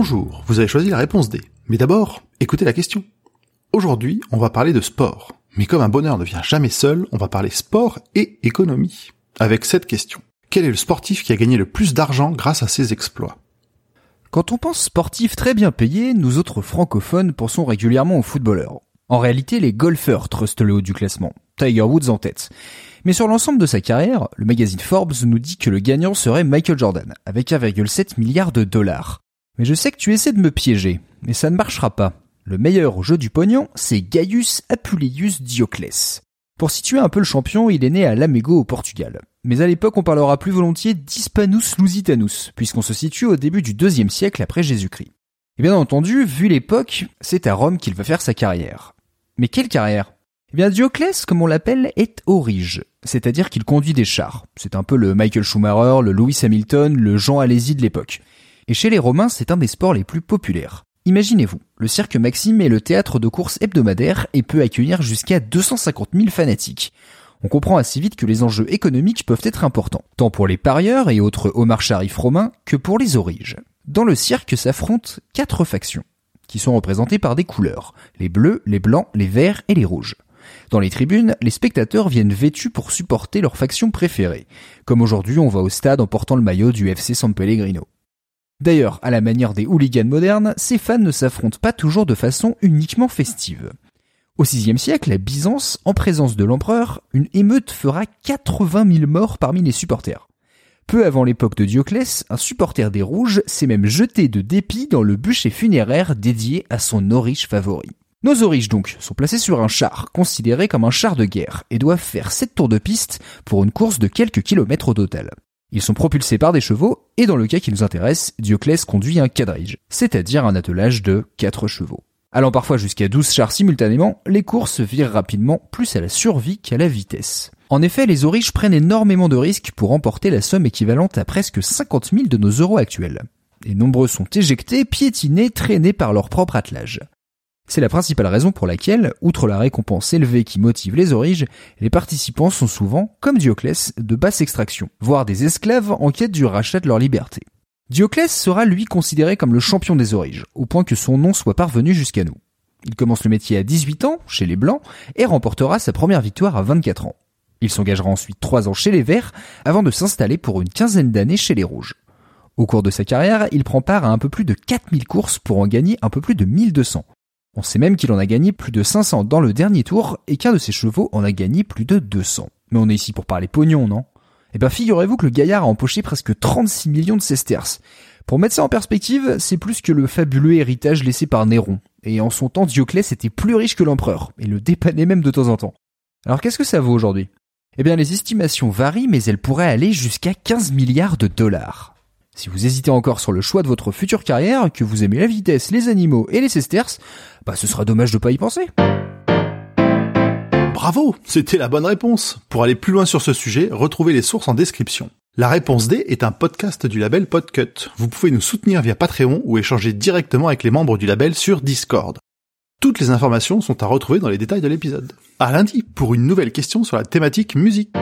Bonjour, vous avez choisi la réponse D. Mais d'abord, écoutez la question. Aujourd'hui, on va parler de sport. Mais comme un bonheur ne vient jamais seul, on va parler sport et économie. Avec cette question. Quel est le sportif qui a gagné le plus d'argent grâce à ses exploits? Quand on pense sportif très bien payé, nous autres francophones pensons régulièrement aux footballeurs. En réalité, les golfeurs trustent le haut du classement. Tiger Woods en tête. Mais sur l'ensemble de sa carrière, le magazine Forbes nous dit que le gagnant serait Michael Jordan, avec 1,7 milliard de dollars. Mais je sais que tu essaies de me piéger, mais ça ne marchera pas. Le meilleur au jeu du pognon, c'est Gaius Apuleius Dioclès. Pour situer un peu le champion, il est né à Lamego au Portugal. Mais à l'époque, on parlera plus volontiers d'Hispanus Lusitanus, puisqu'on se situe au début du deuxième siècle après Jésus-Christ. Et bien entendu, vu l'époque, c'est à Rome qu'il va faire sa carrière. Mais quelle carrière? Eh bien Dioclès, comme on l'appelle, est orige, c'est-à-dire qu'il conduit des chars. C'est un peu le Michael Schumacher, le Lewis Hamilton, le Jean Alési de l'époque. Et chez les Romains, c'est un des sports les plus populaires. Imaginez-vous, le cirque Maxime est le théâtre de courses hebdomadaires et peut accueillir jusqu'à 250 000 fanatiques. On comprend assez vite que les enjeux économiques peuvent être importants, tant pour les parieurs et autres homards charifs romains que pour les origes. Dans le cirque s'affrontent quatre factions, qui sont représentées par des couleurs, les bleus, les blancs, les verts et les rouges. Dans les tribunes, les spectateurs viennent vêtus pour supporter leur faction préférée, comme aujourd'hui on va au stade en portant le maillot du FC San Pellegrino. D'ailleurs, à la manière des hooligans modernes, ces fans ne s'affrontent pas toujours de façon uniquement festive. Au VIe siècle, à Byzance, en présence de l'empereur, une émeute fera 80 000 morts parmi les supporters. Peu avant l'époque de Dioclès, un supporter des Rouges s'est même jeté de dépit dans le bûcher funéraire dédié à son oriche favori. Nos oriches donc sont placés sur un char, considéré comme un char de guerre, et doivent faire 7 tours de piste pour une course de quelques kilomètres au total. Ils sont propulsés par des chevaux, et dans le cas qui nous intéresse, Dioclès conduit un quadrige, c'est-à-dire un attelage de 4 chevaux. Allant parfois jusqu'à 12 chars simultanément, les courses virent rapidement plus à la survie qu'à la vitesse. En effet, les oriches prennent énormément de risques pour remporter la somme équivalente à presque 50 000 de nos euros actuels. Et nombreux sont éjectés, piétinés, traînés par leur propre attelage. C'est la principale raison pour laquelle, outre la récompense élevée qui motive les origes, les participants sont souvent, comme Dioclès, de basse extraction, voire des esclaves en quête du rachat de leur liberté. Dioclès sera lui considéré comme le champion des origes, au point que son nom soit parvenu jusqu'à nous. Il commence le métier à 18 ans, chez les Blancs, et remportera sa première victoire à 24 ans. Il s'engagera ensuite 3 ans chez les Verts, avant de s'installer pour une quinzaine d'années chez les Rouges. Au cours de sa carrière, il prend part à un peu plus de 4000 courses pour en gagner un peu plus de 1200. On sait même qu'il en a gagné plus de 500 dans le dernier tour et qu'un de ses chevaux en a gagné plus de 200. Mais on est ici pour parler pognon, non? Eh ben figurez-vous que le gaillard a empoché presque 36 millions de sesterces. Pour mettre ça en perspective, c'est plus que le fabuleux héritage laissé par Néron. Et en son temps, Dioclès était plus riche que l'empereur, et le dépannait même de temps en temps. Alors qu'est-ce que ça vaut aujourd'hui? Eh bien les estimations varient, mais elles pourraient aller jusqu'à 15 milliards de dollars. Si vous hésitez encore sur le choix de votre future carrière, que vous aimez la vitesse, les animaux et les sesterces, bah ce sera dommage de pas y penser. Bravo, c'était la bonne réponse. Pour aller plus loin sur ce sujet, retrouvez les sources en description. La réponse D est un podcast du label Podcut. Vous pouvez nous soutenir via Patreon ou échanger directement avec les membres du label sur Discord. Toutes les informations sont à retrouver dans les détails de l'épisode. À lundi pour une nouvelle question sur la thématique musique.